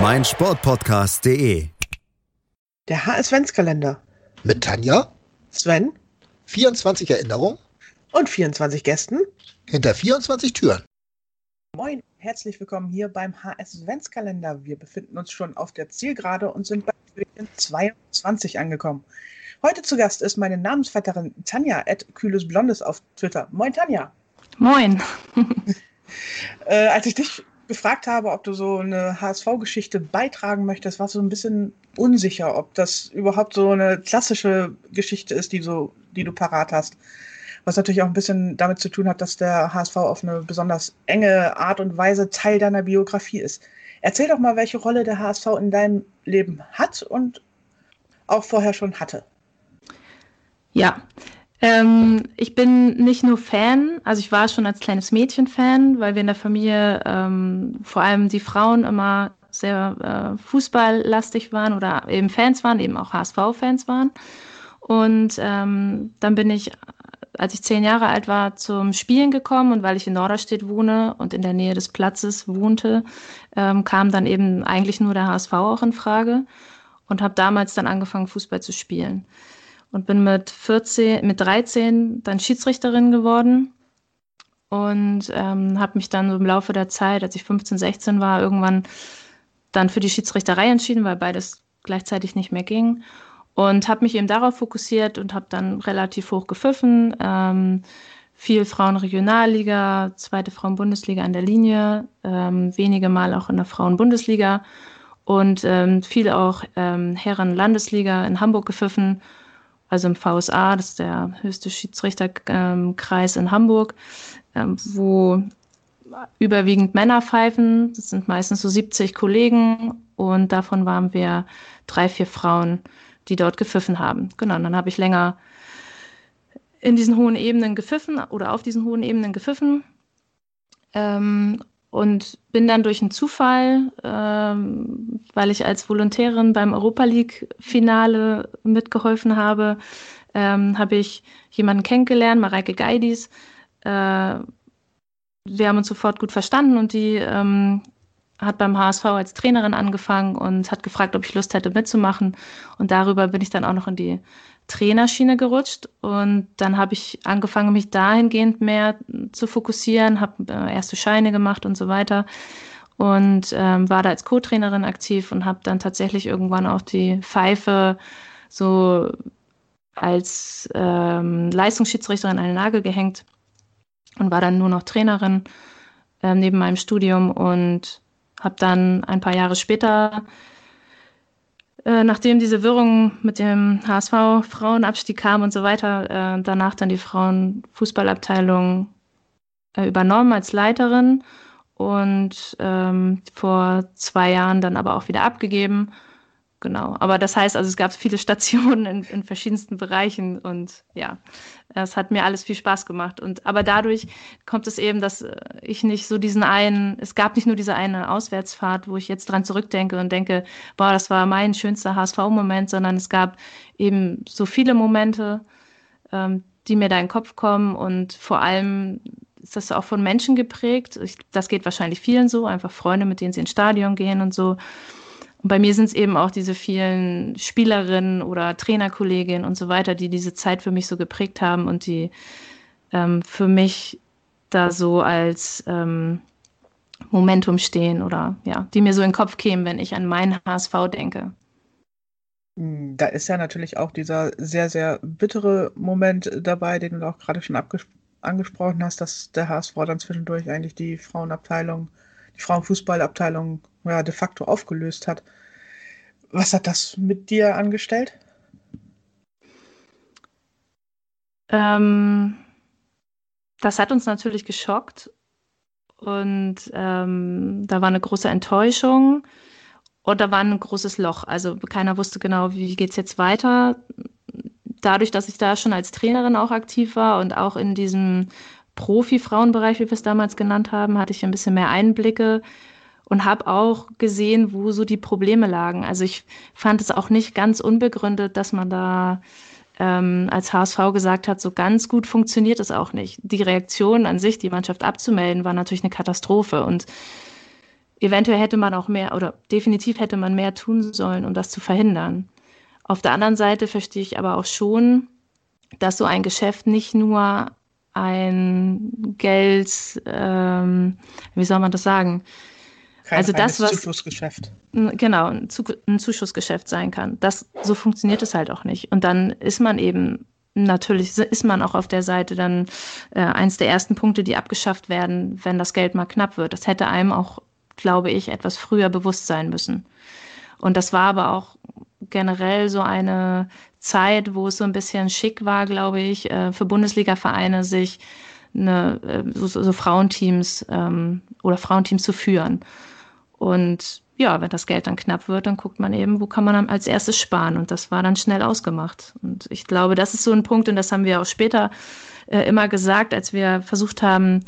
meinsportpodcast.de. Der HS-Ventskalender. Mit Tanja, Sven 24 Erinnerungen und 24 Gästen. hinter 24 Türen. Moin, herzlich willkommen hier beim HS-Ventskalender. Wir befinden uns schon auf der Zielgerade und sind bei Türchen 22 angekommen. Heute zu Gast ist meine Namensvetterin Tanja at Kühles Blondes auf Twitter. Moin Tanja. Moin. Äh, als ich dich gefragt habe, ob du so eine HSV-Geschichte beitragen möchtest, du so ein bisschen unsicher, ob das überhaupt so eine klassische Geschichte ist, die, so, die du parat hast. Was natürlich auch ein bisschen damit zu tun hat, dass der HSV auf eine besonders enge Art und Weise Teil deiner Biografie ist. Erzähl doch mal, welche Rolle der HSV in deinem Leben hat und auch vorher schon hatte. Ja, ähm, ich bin nicht nur Fan, also ich war schon als kleines Mädchen Fan, weil wir in der Familie ähm, vor allem die Frauen immer sehr äh, fußballlastig waren oder eben Fans waren, eben auch HSV-Fans waren. Und ähm, dann bin ich, als ich zehn Jahre alt war, zum Spielen gekommen und weil ich in Norderstedt wohne und in der Nähe des Platzes wohnte, ähm, kam dann eben eigentlich nur der HSV auch in Frage und habe damals dann angefangen, Fußball zu spielen und bin mit 14, mit 13 dann Schiedsrichterin geworden und ähm, habe mich dann im Laufe der Zeit, als ich 15, 16 war, irgendwann dann für die Schiedsrichterei entschieden, weil beides gleichzeitig nicht mehr ging und habe mich eben darauf fokussiert und habe dann relativ hoch gepfiffen. Ähm, viel Frauenregionalliga, zweite Frauenbundesliga an der Linie, ähm, wenige Mal auch in der Frauenbundesliga und ähm, viel auch ähm, Herren-Landesliga in Hamburg gepfiffen also im VSA, das ist der höchste Schiedsrichterkreis in Hamburg, ähm, wo überwiegend Männer pfeifen. Das sind meistens so 70 Kollegen und davon waren wir drei, vier Frauen, die dort gepfiffen haben. Genau, und dann habe ich länger in diesen hohen Ebenen gepfiffen oder auf diesen hohen Ebenen gepfiffen. Ähm, und bin dann durch einen Zufall, ähm, weil ich als Volontärin beim Europa League-Finale mitgeholfen habe, ähm, habe ich jemanden kennengelernt, Mareike Geidis. Äh, wir haben uns sofort gut verstanden und die ähm, hat beim HSV als Trainerin angefangen und hat gefragt, ob ich Lust hätte mitzumachen. Und darüber bin ich dann auch noch in die Trainerschiene gerutscht und dann habe ich angefangen, mich dahingehend mehr zu fokussieren, habe äh, erste Scheine gemacht und so weiter und ähm, war da als Co-Trainerin aktiv und habe dann tatsächlich irgendwann auch die Pfeife so als ähm, Leistungsschiedsrichterin an den Nagel gehängt und war dann nur noch Trainerin äh, neben meinem Studium und habe dann ein paar Jahre später äh, nachdem diese Wirrung mit dem HSV Frauenabstieg kam und so weiter, äh, danach dann die Frauenfußballabteilung äh, übernommen als Leiterin und ähm, vor zwei Jahren dann aber auch wieder abgegeben genau. Aber das heißt, also es gab viele Stationen in, in verschiedensten Bereichen und ja, es hat mir alles viel Spaß gemacht. Und aber dadurch kommt es eben, dass äh, ich nicht so diesen einen, es gab nicht nur diese eine Auswärtsfahrt, wo ich jetzt dran zurückdenke und denke, boah, das war mein schönster HSV-Moment, sondern es gab eben so viele Momente, ähm, die mir da in den Kopf kommen und vor allem ist das auch von Menschen geprägt. Ich, das geht wahrscheinlich vielen so, einfach Freunde, mit denen sie ins Stadion gehen und so. Und bei mir sind es eben auch diese vielen Spielerinnen oder Trainerkolleginnen und so weiter, die diese Zeit für mich so geprägt haben und die ähm, für mich da so als ähm, Momentum stehen oder ja, die mir so in den Kopf kämen, wenn ich an meinen HSV denke. Da ist ja natürlich auch dieser sehr, sehr bittere Moment dabei, den du auch gerade schon angesprochen hast, dass der HSV dann zwischendurch eigentlich die Frauenabteilung, die Frauenfußballabteilung ja, de facto aufgelöst hat. Was hat das mit dir angestellt? Ähm, das hat uns natürlich geschockt und ähm, da war eine große Enttäuschung Und da war ein großes Loch. Also keiner wusste genau, wie geht es jetzt weiter. Dadurch, dass ich da schon als Trainerin auch aktiv war und auch in diesem Profi-Frauenbereich, wie wir es damals genannt haben, hatte ich ein bisschen mehr Einblicke und habe auch gesehen, wo so die Probleme lagen. Also ich fand es auch nicht ganz unbegründet, dass man da ähm, als HSV gesagt hat, so ganz gut funktioniert es auch nicht. Die Reaktion an sich, die Mannschaft abzumelden, war natürlich eine Katastrophe und eventuell hätte man auch mehr oder definitiv hätte man mehr tun sollen, um das zu verhindern. Auf der anderen Seite verstehe ich aber auch schon, dass so ein Geschäft nicht nur ein Geld, ähm, wie soll man das sagen? Kein also das, was Zuschussgeschäft. Genau, ein, Zuschussgeschäft sein kann. Das so funktioniert es halt auch nicht. Und dann ist man eben natürlich ist man auch auf der Seite dann äh, eins der ersten Punkte, die abgeschafft werden, wenn das Geld mal knapp wird. Das hätte einem auch, glaube ich, etwas früher bewusst sein müssen. Und das war aber auch generell so eine Zeit, wo es so ein bisschen schick war, glaube ich, äh, für Bundesliga-Vereine sich eine, äh, so, so Frauenteams ähm, oder Frauenteams zu führen. Und ja, wenn das Geld dann knapp wird, dann guckt man eben, wo kann man als erstes sparen. Und das war dann schnell ausgemacht. Und ich glaube, das ist so ein Punkt, und das haben wir auch später äh, immer gesagt, als wir versucht haben,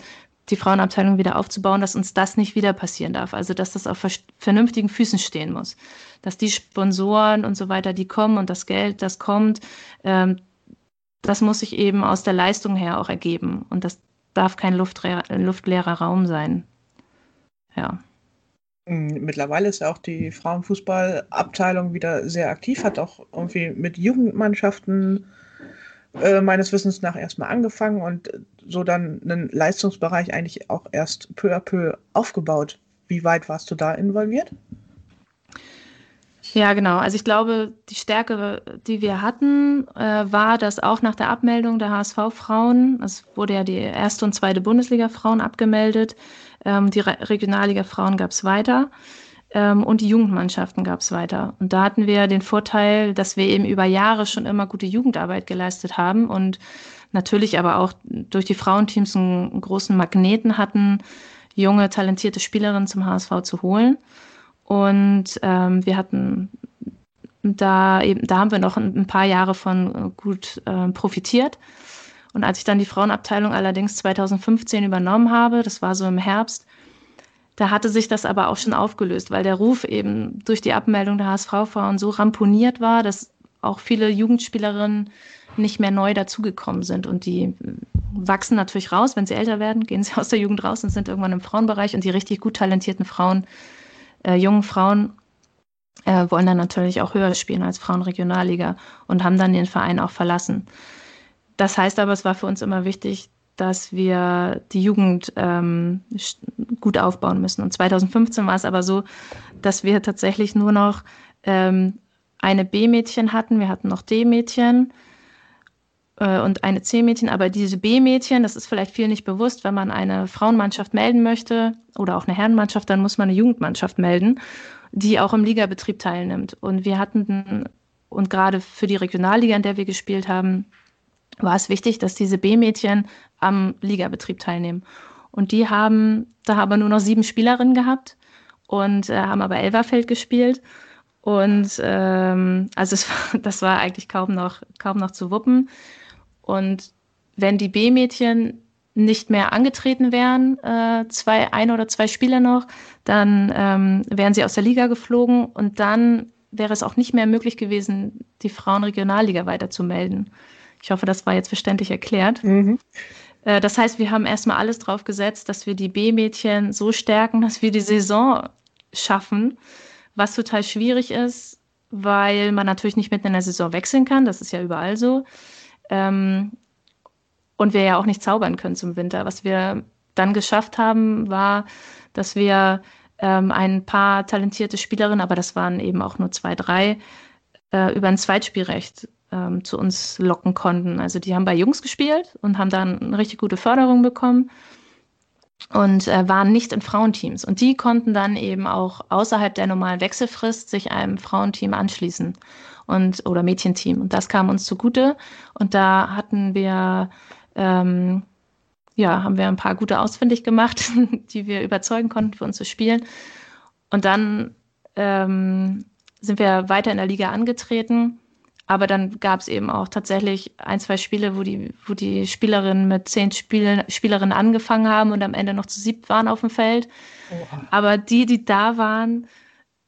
die Frauenabteilung wieder aufzubauen, dass uns das nicht wieder passieren darf. Also, dass das auf vernünftigen Füßen stehen muss. Dass die Sponsoren und so weiter, die kommen und das Geld, das kommt, ähm, das muss sich eben aus der Leistung her auch ergeben. Und das darf kein luftleerer Raum sein. Ja. Mm, mittlerweile ist ja auch die Frauenfußballabteilung wieder sehr aktiv, hat auch irgendwie mit Jugendmannschaften äh, meines Wissens nach erstmal angefangen und so dann einen Leistungsbereich eigentlich auch erst peu à peu aufgebaut. Wie weit warst du da involviert? Ja, genau. Also ich glaube, die Stärke, die wir hatten, äh, war, dass auch nach der Abmeldung der HSV-Frauen, es wurde ja die erste und zweite Bundesliga-Frauen abgemeldet, ähm, die Re Regionalliga-Frauen gab es weiter ähm, und die Jugendmannschaften gab es weiter. Und da hatten wir den Vorteil, dass wir eben über Jahre schon immer gute Jugendarbeit geleistet haben und natürlich aber auch durch die Frauenteams einen, großen Magneten hatten, junge, talentierte Spielerinnen zum HSV zu holen. Und ähm, wir hatten da eben, da haben wir noch ein, ein paar Jahre von äh, gut äh, profitiert. Und als ich dann die Frauenabteilung allerdings 2015 übernommen habe, das war so im Herbst, da hatte sich das aber auch schon aufgelöst, weil der Ruf eben durch die Abmeldung der HSV-Frauen so ramponiert war, dass auch viele Jugendspielerinnen nicht mehr neu dazugekommen sind. Und die wachsen natürlich raus, wenn sie älter werden, gehen sie aus der Jugend raus und sind irgendwann im Frauenbereich. Und die richtig gut talentierten Frauen, äh, jungen Frauen, äh, wollen dann natürlich auch höher spielen als Frauenregionalliga und haben dann den Verein auch verlassen. Das heißt aber, es war für uns immer wichtig, dass wir die Jugend ähm, gut aufbauen müssen. Und 2015 war es aber so, dass wir tatsächlich nur noch ähm, eine B-Mädchen hatten. Wir hatten noch D-Mädchen äh, und eine C-Mädchen. Aber diese B-Mädchen, das ist vielleicht viel nicht bewusst, wenn man eine Frauenmannschaft melden möchte oder auch eine Herrenmannschaft, dann muss man eine Jugendmannschaft melden, die auch im Ligabetrieb teilnimmt. Und wir hatten, und gerade für die Regionalliga, in der wir gespielt haben, war es wichtig, dass diese B-Mädchen am Ligabetrieb teilnehmen. Und die haben, da haben wir nur noch sieben Spielerinnen gehabt und äh, haben aber Elverfeld gespielt. Und ähm, also war, das war eigentlich kaum noch, kaum noch zu wuppen. Und wenn die B-Mädchen nicht mehr angetreten wären, äh, zwei, ein oder zwei Spieler noch, dann ähm, wären sie aus der Liga geflogen und dann wäre es auch nicht mehr möglich gewesen, die Frauenregionalliga weiterzumelden. Ich hoffe, das war jetzt verständlich erklärt. Mhm. Äh, das heißt, wir haben erstmal alles drauf gesetzt, dass wir die B-Mädchen so stärken, dass wir die Saison schaffen, was total schwierig ist, weil man natürlich nicht mitten in der Saison wechseln kann. Das ist ja überall so. Ähm, und wir ja auch nicht zaubern können zum Winter. Was wir dann geschafft haben, war, dass wir ähm, ein paar talentierte Spielerinnen, aber das waren eben auch nur zwei, drei, äh, über ein Zweitspielrecht ähm, zu uns locken konnten. Also die haben bei Jungs gespielt und haben dann eine richtig gute Förderung bekommen und äh, waren nicht in Frauenteams. Und die konnten dann eben auch außerhalb der normalen Wechselfrist sich einem Frauenteam anschließen und oder Mädchenteam. Und das kam uns zugute. Und da hatten wir ähm, ja, haben wir ein paar gute ausfindig gemacht, die wir überzeugen konnten, für uns zu spielen. Und dann ähm, sind wir weiter in der Liga angetreten. Aber dann gab es eben auch tatsächlich ein, zwei Spiele, wo die, wo die Spielerinnen mit zehn Spiel, Spielerinnen angefangen haben und am Ende noch zu siebt waren auf dem Feld. Oha. Aber die, die da waren,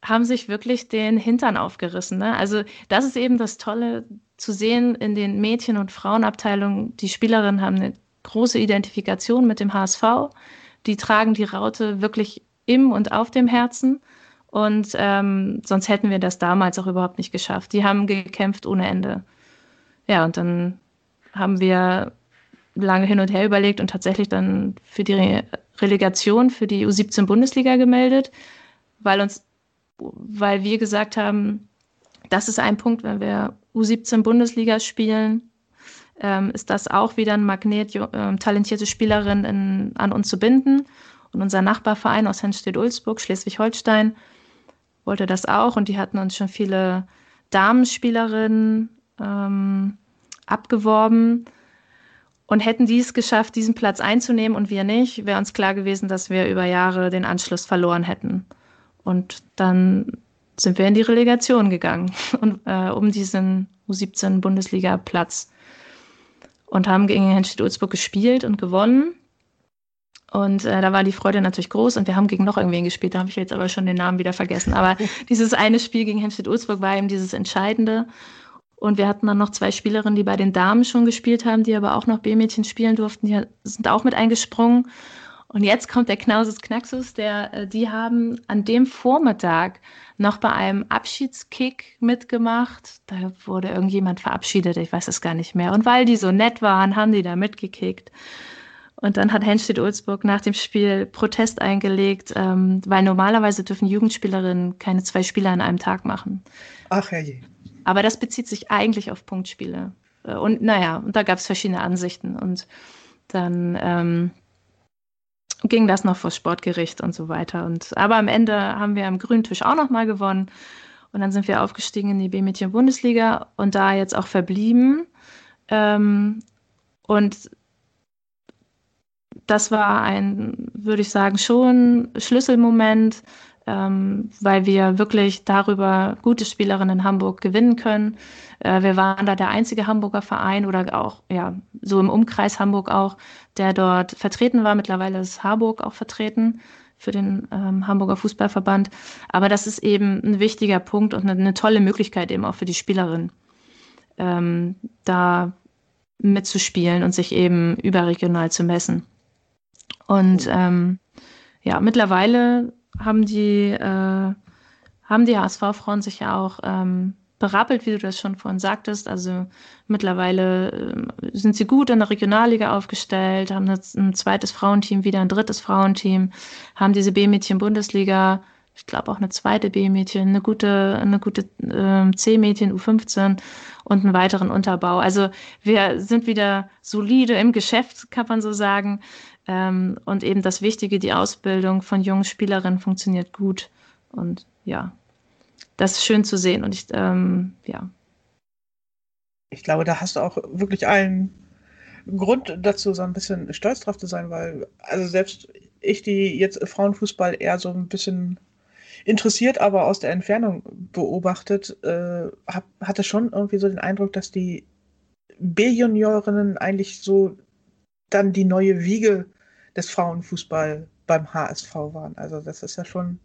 haben sich wirklich den Hintern aufgerissen. Ne? Also das ist eben das Tolle zu sehen in den Mädchen- und Frauenabteilungen. Die Spielerinnen haben eine große Identifikation mit dem HSV. Die tragen die Raute wirklich im und auf dem Herzen. Und ähm, sonst hätten wir das damals auch überhaupt nicht geschafft. Die haben gekämpft ohne Ende. Ja, und dann haben wir lange hin und her überlegt und tatsächlich dann für die Re Relegation für die U17 Bundesliga gemeldet, weil uns, weil wir gesagt haben, das ist ein Punkt, wenn wir U17 Bundesliga spielen, ähm, ist das auch wieder ein Magnet, äh, talentierte Spielerinnen in, an uns zu binden. Und unser Nachbarverein aus Henstedt-Ulzburg, Schleswig-Holstein, wollte das auch. Und die hatten uns schon viele Damenspielerinnen ähm, abgeworben. Und hätten die es geschafft, diesen Platz einzunehmen und wir nicht, wäre uns klar gewesen, dass wir über Jahre den Anschluss verloren hätten. Und dann sind wir in die Relegation gegangen, und, äh, um diesen U17 Bundesliga-Platz und haben gegen Henstedt-Ulzburg gespielt und gewonnen. Und äh, da war die Freude natürlich groß und wir haben gegen noch irgendwen gespielt, da habe ich jetzt aber schon den Namen wieder vergessen. Aber dieses eine Spiel gegen Henstedt-Ulzburg war eben dieses Entscheidende. Und wir hatten dann noch zwei Spielerinnen, die bei den Damen schon gespielt haben, die aber auch noch B-Mädchen spielen durften. Die sind auch mit eingesprungen. Und jetzt kommt der Knausus Knaxus, der, äh, die haben an dem Vormittag noch bei einem Abschiedskick mitgemacht. Da wurde irgendjemand verabschiedet, ich weiß es gar nicht mehr. Und weil die so nett waren, haben die da mitgekickt. Und dann hat Henstedt-Ulzburg nach dem Spiel Protest eingelegt, ähm, weil normalerweise dürfen Jugendspielerinnen keine zwei Spiele an einem Tag machen. Ach herrje. Aber das bezieht sich eigentlich auf Punktspiele. Äh, und naja, und da gab es verschiedene Ansichten. Und dann ähm, ging das noch vor Sportgericht und so weiter. Und, aber am Ende haben wir am grünen Tisch auch nochmal gewonnen. Und dann sind wir aufgestiegen in die B-Mädchen-Bundesliga und da jetzt auch verblieben. Ähm, und das war ein, würde ich sagen, schon Schlüsselmoment, ähm, weil wir wirklich darüber gute Spielerinnen in Hamburg gewinnen können. Äh, wir waren da der einzige Hamburger Verein oder auch, ja, so im Umkreis Hamburg auch, der dort vertreten war. Mittlerweile ist Harburg auch vertreten für den ähm, Hamburger Fußballverband. Aber das ist eben ein wichtiger Punkt und eine, eine tolle Möglichkeit eben auch für die Spielerinnen, ähm, da mitzuspielen und sich eben überregional zu messen. Und ähm, ja, mittlerweile haben die, äh, haben die HSV-Frauen sich ja auch ähm, berappelt, wie du das schon vorhin sagtest. Also mittlerweile äh, sind sie gut in der Regionalliga aufgestellt, haben jetzt ein zweites Frauenteam, wieder ein drittes Frauenteam, haben diese B-Mädchen-Bundesliga, ich glaube auch eine zweite B-Mädchen, eine gute, eine gute äh, C-Mädchen, U15 und einen weiteren Unterbau. Also wir sind wieder solide im Geschäft, kann man so sagen. Ähm, und eben das Wichtige, die Ausbildung von jungen Spielerinnen funktioniert gut. Und ja, das ist schön zu sehen. Und ich, ähm, ja. Ich glaube, da hast du auch wirklich allen Grund dazu, so ein bisschen stolz drauf zu sein, weil, also selbst ich, die jetzt Frauenfußball eher so ein bisschen interessiert, aber aus der Entfernung beobachtet, äh, hab, hatte schon irgendwie so den Eindruck, dass die B-Juniorinnen eigentlich so dann die neue Wiege des Frauenfußball beim HSV waren. Also das ist ja schon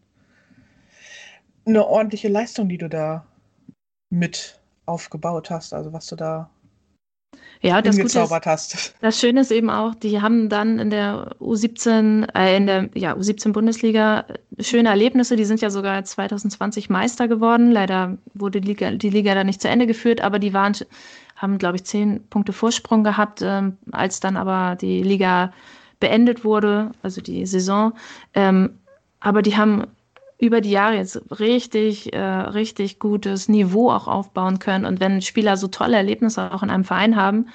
eine ordentliche Leistung, die du da mit aufgebaut hast, also was du da ja, das Gute ist, hast. Das Schöne ist eben auch, die haben dann in der U17, äh, in der ja, U17 Bundesliga schöne Erlebnisse. Die sind ja sogar 2020 Meister geworden. Leider wurde die Liga, die Liga dann nicht zu Ende geführt, aber die waren, haben, glaube ich, zehn Punkte Vorsprung gehabt, ähm, als dann aber die Liga beendet wurde, also die Saison. Ähm, aber die haben über die Jahre jetzt richtig, äh, richtig gutes Niveau auch aufbauen können. Und wenn Spieler so tolle Erlebnisse auch in einem Verein haben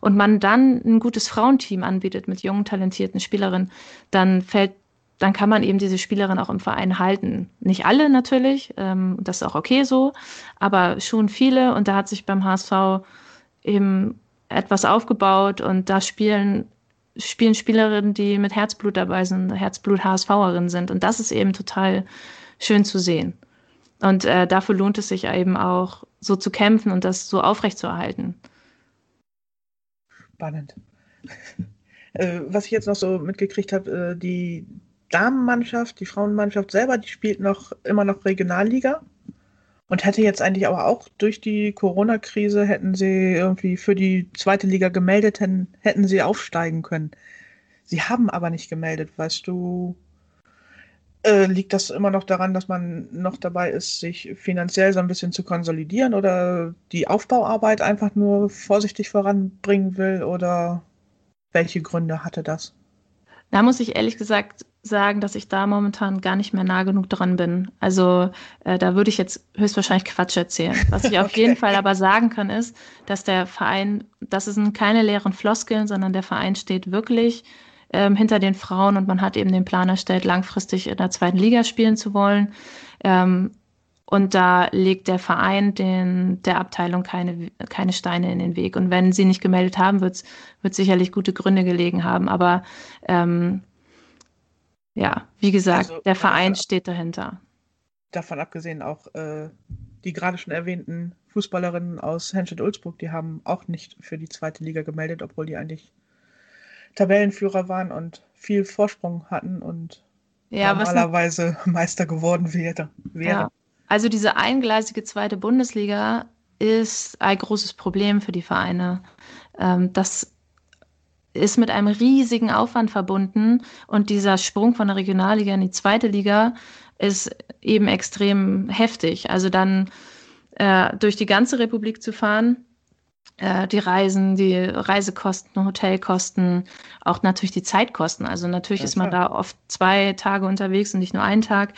und man dann ein gutes Frauenteam anbietet mit jungen, talentierten Spielerinnen, dann fällt dann kann man eben diese Spielerin auch im Verein halten. Nicht alle natürlich, ähm, das ist auch okay so, aber schon viele. Und da hat sich beim HSV eben etwas aufgebaut und da spielen spielen Spielerinnen, die mit Herzblut dabei sind, Herzblut-HSVerinnen sind. Und das ist eben total schön zu sehen. Und äh, dafür lohnt es sich eben auch, so zu kämpfen und das so aufrechtzuerhalten. Spannend. äh, was ich jetzt noch so mitgekriegt habe, äh, die Damenmannschaft, die Frauenmannschaft selber, die spielt noch immer noch Regionalliga und hätte jetzt eigentlich aber auch durch die Corona-Krise hätten sie irgendwie für die zweite Liga gemeldet, hätten, sie aufsteigen können. Sie haben aber nicht gemeldet, weißt du, äh, liegt das immer noch daran, dass man noch dabei ist, sich finanziell so ein bisschen zu konsolidieren oder die Aufbauarbeit einfach nur vorsichtig voranbringen will oder welche Gründe hatte das? Da muss ich ehrlich gesagt sagen, dass ich da momentan gar nicht mehr nah genug dran bin. Also äh, da würde ich jetzt höchstwahrscheinlich Quatsch erzählen. Was ich auf okay. jeden Fall aber sagen kann, ist, dass der Verein, das sind keine leeren Floskeln, sondern der Verein steht wirklich ähm, hinter den Frauen und man hat eben den Plan erstellt, langfristig in der zweiten Liga spielen zu wollen. Ähm, und da legt der Verein den, der Abteilung keine, keine Steine in den Weg. Und wenn sie nicht gemeldet haben, wird es sicherlich gute Gründe gelegen haben. Aber ähm, ja, wie gesagt, also, der Verein steht dahinter. Davon abgesehen auch äh, die gerade schon erwähnten Fußballerinnen aus Henschel-Ulzburg, die haben auch nicht für die zweite Liga gemeldet, obwohl die eigentlich Tabellenführer waren und viel Vorsprung hatten und ja, normalerweise Meister geworden wäre. Ja. Also diese eingleisige zweite Bundesliga ist ein großes Problem für die Vereine. Ähm, das ist mit einem riesigen Aufwand verbunden und dieser Sprung von der Regionalliga in die zweite Liga ist eben extrem heftig. Also dann äh, durch die ganze Republik zu fahren, äh, die Reisen, die Reisekosten, Hotelkosten, auch natürlich die Zeitkosten. Also natürlich ja, ist man da oft zwei Tage unterwegs und nicht nur einen Tag.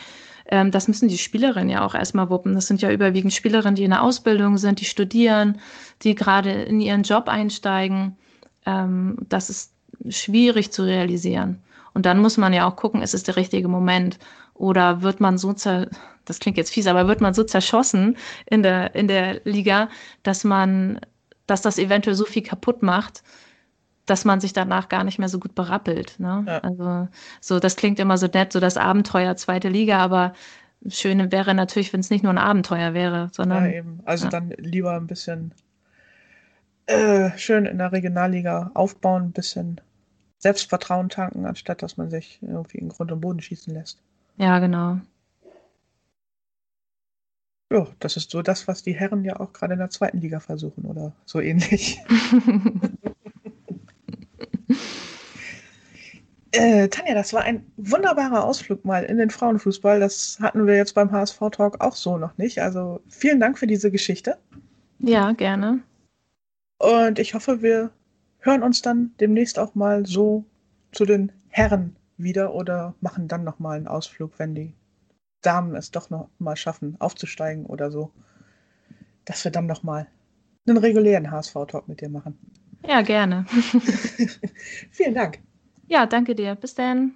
Ähm, das müssen die Spielerinnen ja auch erstmal wuppen. Das sind ja überwiegend Spielerinnen, die in der Ausbildung sind, die studieren, die gerade in ihren Job einsteigen. Ähm, das ist schwierig zu realisieren. Und dann muss man ja auch gucken, ist es der richtige Moment? Oder wird man so zer das klingt jetzt fies, aber wird man so zerschossen in der, in der Liga, dass man dass das eventuell so viel kaputt macht, dass man sich danach gar nicht mehr so gut berappelt. Ne? Ja. Also so, das klingt immer so nett, so das Abenteuer zweite Liga, aber schön wäre natürlich, wenn es nicht nur ein Abenteuer wäre, sondern. Ja, eben. Also ja. dann lieber ein bisschen äh, schön in der Regionalliga aufbauen, ein bisschen Selbstvertrauen tanken, anstatt dass man sich irgendwie in Grund und Boden schießen lässt. Ja, genau. Ja, das ist so das, was die Herren ja auch gerade in der zweiten Liga versuchen oder so ähnlich. äh, Tanja, das war ein wunderbarer Ausflug mal in den Frauenfußball. Das hatten wir jetzt beim HSV-Talk auch so noch nicht. Also vielen Dank für diese Geschichte. Ja, gerne. Und ich hoffe, wir hören uns dann demnächst auch mal so zu den Herren wieder oder machen dann nochmal einen Ausflug, wenn die Damen es doch noch mal schaffen, aufzusteigen oder so, dass wir dann noch mal einen regulären HSV-Talk mit dir machen. Ja, gerne. Vielen Dank. Ja, danke dir. Bis dann.